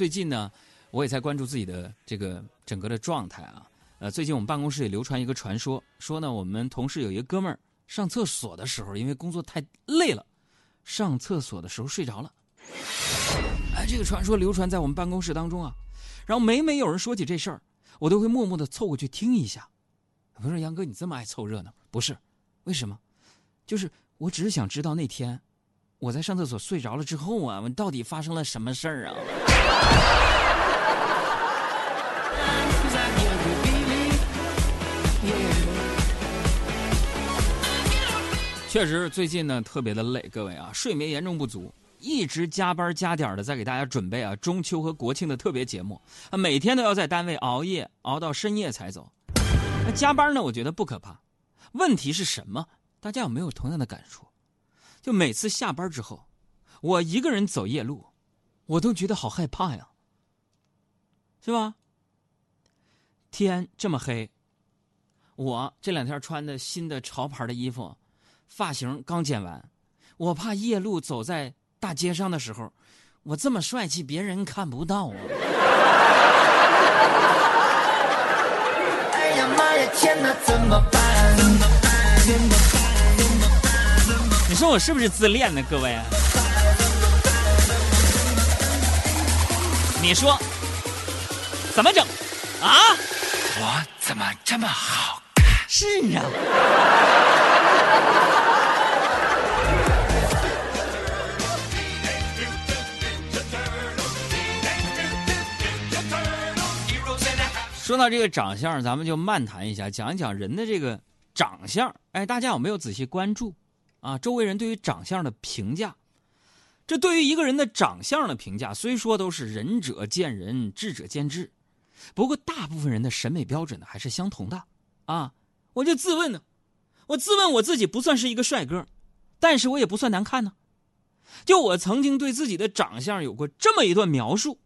最近呢，我也在关注自己的这个整个的状态啊。呃，最近我们办公室也流传一个传说，说呢，我们同事有一个哥们儿上厕所的时候，因为工作太累了，上厕所的时候睡着了。哎，这个传说流传在我们办公室当中啊。然后每每有人说起这事儿，我都会默默的凑过去听一下。我说杨哥，你这么爱凑热闹？不是，为什么？就是我只是想知道那天我在上厕所睡着了之后啊，到底发生了什么事儿啊？确实，最近呢特别的累，各位啊，睡眠严重不足，一直加班加点的在给大家准备啊中秋和国庆的特别节目，每天都要在单位熬夜熬到深夜才走。那加班呢，我觉得不可怕，问题是什么？大家有没有同样的感触？就每次下班之后，我一个人走夜路，我都觉得好害怕呀，是吧？天这么黑，我这两天穿的新的潮牌的衣服。发型刚剪完，我怕夜路走在大街上的时候，我这么帅气，别人看不到啊。哎呀妈呀，天哪，怎么办？你说我是不是自恋呢，各位？你说怎么整啊？我怎么这么好看？是啊。说到这个长相，咱们就漫谈一下，讲一讲人的这个长相。哎，大家有没有仔细关注啊？周围人对于长相的评价，这对于一个人的长相的评价，虽说都是仁者见仁，智者见智，不过大部分人的审美标准呢还是相同的啊。我就自问呢，我自问我自己不算是一个帅哥，但是我也不算难看呢。就我曾经对自己的长相有过这么一段描述，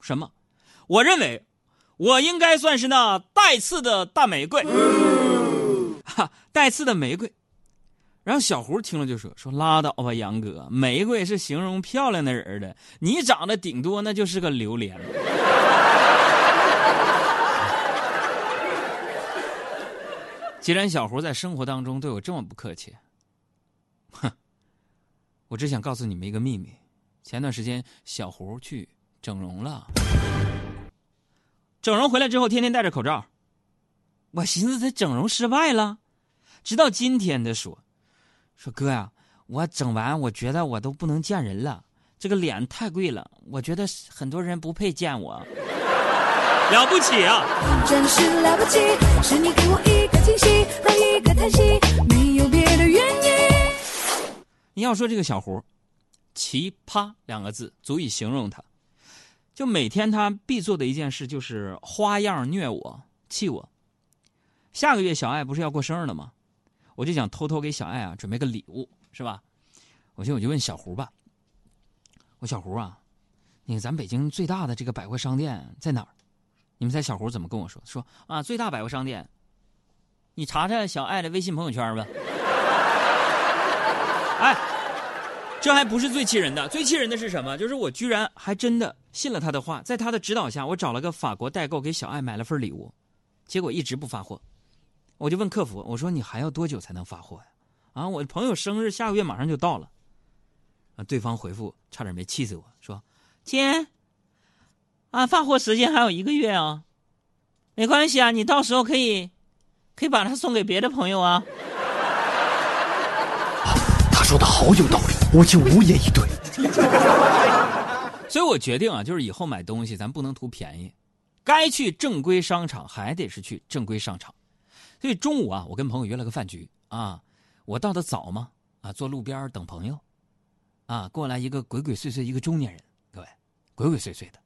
什么？我认为。我应该算是那带刺的大玫瑰，哈，带刺的玫瑰。然后小胡听了就说：“说拉倒吧，杨哥，玫瑰是形容漂亮的人的，你长得顶多那就是个榴莲。”既然小胡在生活当中对我这么不客气，哼，我只想告诉你们一个秘密：前段时间小胡去整容了。整容回来之后，天天戴着口罩。我寻思他整容失败了，直到今天他说：“说哥呀，我整完我觉得我都不能见人了，这个脸太贵了，我觉得很多人不配见我。”了不起啊！真是了不起，是你给我一个惊喜和一个叹息，没有别的原因。你要说这个小胡，奇葩两个字足以形容他。就每天他必做的一件事就是花样虐我、气我。下个月小爱不是要过生日了吗？我就想偷偷给小爱啊准备个礼物，是吧？我寻思我就问小胡吧，我小胡啊，那个咱北京最大的这个百货商店在哪儿？你们猜小胡怎么跟我说？说啊，最大百货商店，你查查小爱的微信朋友圈吧。哎。这还不是最气人的，最气人的是什么？就是我居然还真的信了他的话，在他的指导下，我找了个法国代购给小爱买了份礼物，结果一直不发货。我就问客服，我说你还要多久才能发货呀？啊，我朋友生日下个月马上就到了。啊，对方回复差点没气死我，说亲，啊，发货时间还有一个月啊，没关系啊，你到时候可以可以把它送给别的朋友啊。他说的好有道理。我竟无言以对，所以我决定啊，就是以后买东西咱不能图便宜，该去正规商场还得是去正规商场。所以中午啊，我跟朋友约了个饭局啊，我到的早嘛啊，坐路边等朋友，啊，过来一个鬼鬼祟祟一个中年人，各位鬼鬼祟祟的，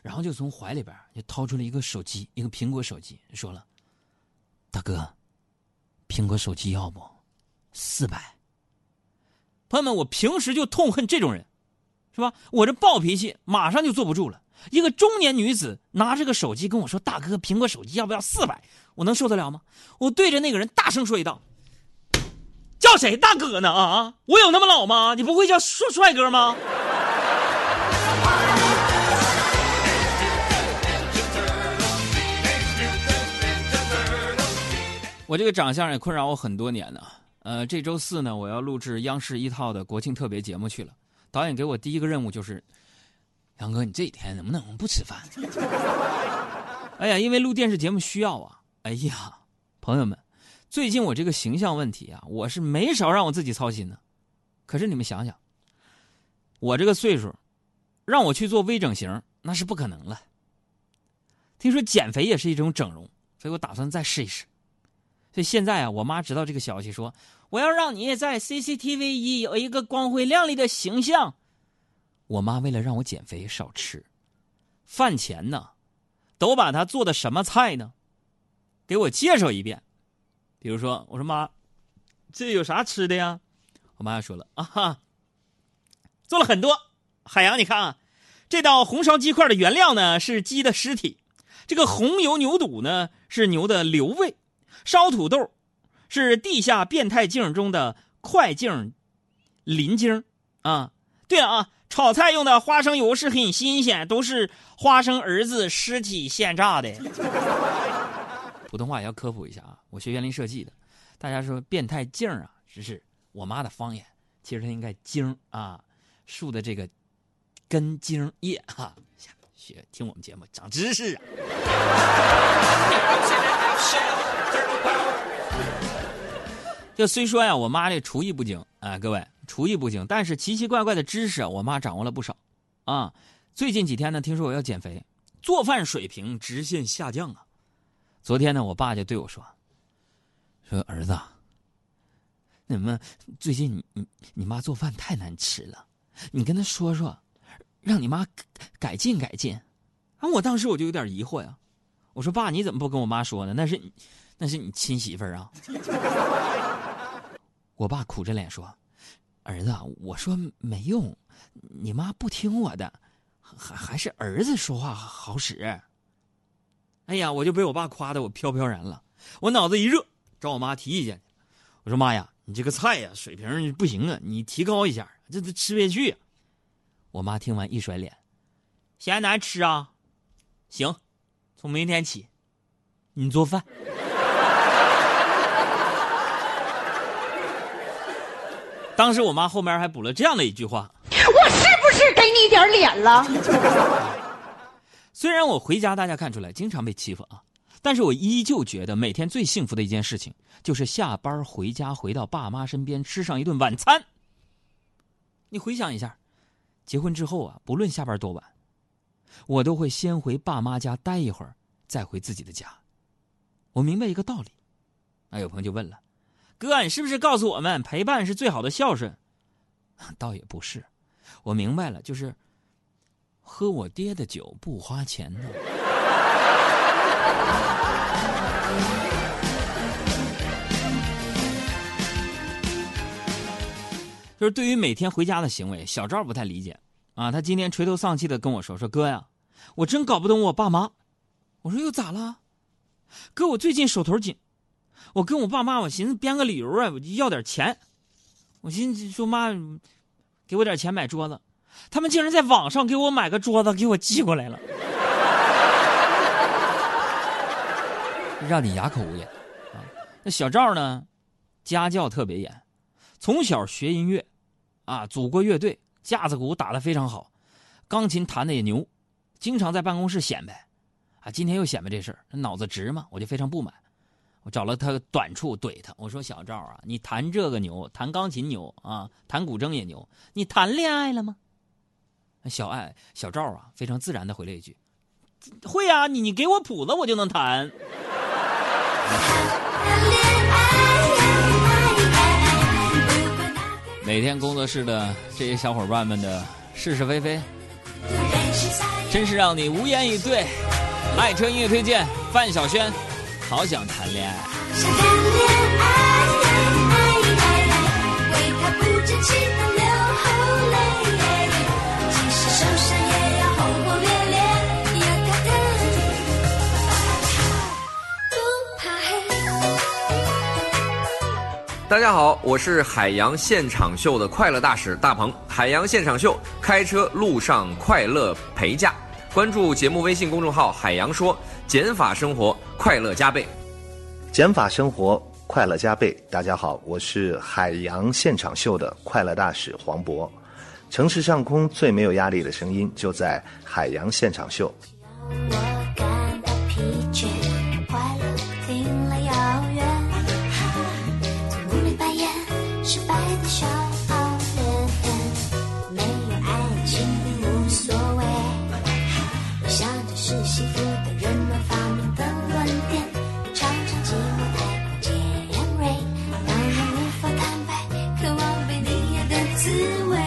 然后就从怀里边就掏出了一个手机，一个苹果手机，说了：“大哥，苹果手机要不？四百。”朋友们，我平时就痛恨这种人，是吧？我这暴脾气马上就坐不住了。一个中年女子拿着个手机跟我说：“大哥，苹果手机要不要四百？我能受得了吗？”我对着那个人大声说一道：“叫谁大哥呢？啊，我有那么老吗？你不会叫帅帅哥吗？” 我这个长相也困扰我很多年呢。呃，这周四呢，我要录制央视一套的国庆特别节目去了。导演给我第一个任务就是杨哥，你这几天能不能不吃饭？哎呀，因为录电视节目需要啊。哎呀，朋友们，最近我这个形象问题啊，我是没少让我自己操心呢。可是你们想想，我这个岁数，让我去做微整形，那是不可能了。听说减肥也是一种整容，所以我打算再试一试。所以现在啊，我妈知道这个消息，说我要让你在 CCTV 一有一个光辉亮丽的形象。我妈为了让我减肥少吃，饭前呢，都把她做的什么菜呢，给我介绍一遍。比如说，我说妈，这有啥吃的呀？我妈说了啊哈，做了很多。海洋，你看啊，这道红烧鸡块的原料呢是鸡的尸体，这个红油牛肚呢是牛的瘤胃。烧土豆是地下变态茎中的块茎鳞茎啊。对了啊，炒菜用的花生油是很新鲜，都是花生儿子尸体现榨的。普通话也要科普一下啊，我学园林设计的，大家说变态茎啊，只是我妈的方言，其实它应该茎啊，树的这个根茎叶哈。学听我们节目长知识啊。就虽说呀，我妈这厨艺不精啊，各位厨艺不行，但是奇奇怪怪的知识我妈掌握了不少啊。最近几天呢，听说我要减肥，做饭水平直线下降啊。昨天呢，我爸就对我说：“说儿子，怎么最近你你你妈做饭太难吃了，你跟她说说，让你妈改进改进。”啊，我当时我就有点疑惑呀，我说爸，你怎么不跟我妈说呢？那是。那是你亲媳妇儿啊！我爸苦着脸说：“儿子，我说没用，你妈不听我的，还还是儿子说话好使。”哎呀，我就被我爸夸的我飘飘然了，我脑子一热，找我妈提意见。我说：“妈呀，你这个菜呀水平不行啊，你提高一下，这这吃不下去。”我妈听完一甩脸：“嫌难吃啊？行，从明天起，你做饭。”当时我妈后面还补了这样的一句话：“我是不是给你点脸了？” 虽然我回家大家看出来经常被欺负啊，但是我依旧觉得每天最幸福的一件事情就是下班回家，回到爸妈身边吃上一顿晚餐。你回想一下，结婚之后啊，不论下班多晚，我都会先回爸妈家待一会儿，再回自己的家。我明白一个道理，那有朋友就问了。哥，你是不是告诉我们陪伴是最好的孝顺？倒也不是，我明白了，就是喝我爹的酒不花钱呢。就是对于每天回家的行为，小赵不太理解啊。他今天垂头丧气的跟我说：“说哥呀，我真搞不懂我爸妈。”我说：“又咋了？哥，我最近手头紧。”我跟我爸妈，我寻思编个理由啊，我就要点钱。我寻思说妈，给我点钱买桌子。他们竟然在网上给我买个桌子，给我寄过来了，让你哑口无言啊！那小赵呢，家教特别严，从小学音乐，啊，组过乐队，架子鼓打得非常好，钢琴弹的也牛，经常在办公室显摆。啊，今天又显摆这事儿，脑子直嘛，我就非常不满。我找了他短处怼他，我说小赵啊，你弹这个牛，弹钢琴牛啊，弹古筝也牛，你谈恋爱了吗？小爱小赵啊，非常自然的回了一句：“会啊，你你给我谱子，我就能弹。”每天工作室的这些小伙伴们的是是非非，真是让你无言以对。爱车音乐推荐，范晓萱。好想谈恋爱。想谈恋爱，为他不争气的流后泪，即使受伤也要轰轰烈烈，有他疼，不怕黑。大家好，我是海洋现场秀的快乐大使大鹏。海洋现场秀，开车路上快乐陪驾。关注节目微信公众号“海洋说”，减法生活快乐加倍。减法生活，快乐加倍。大家好，我是海洋现场秀的快乐大使黄渤。城市上空最没有压力的声音，就在海洋现场秀。滋味。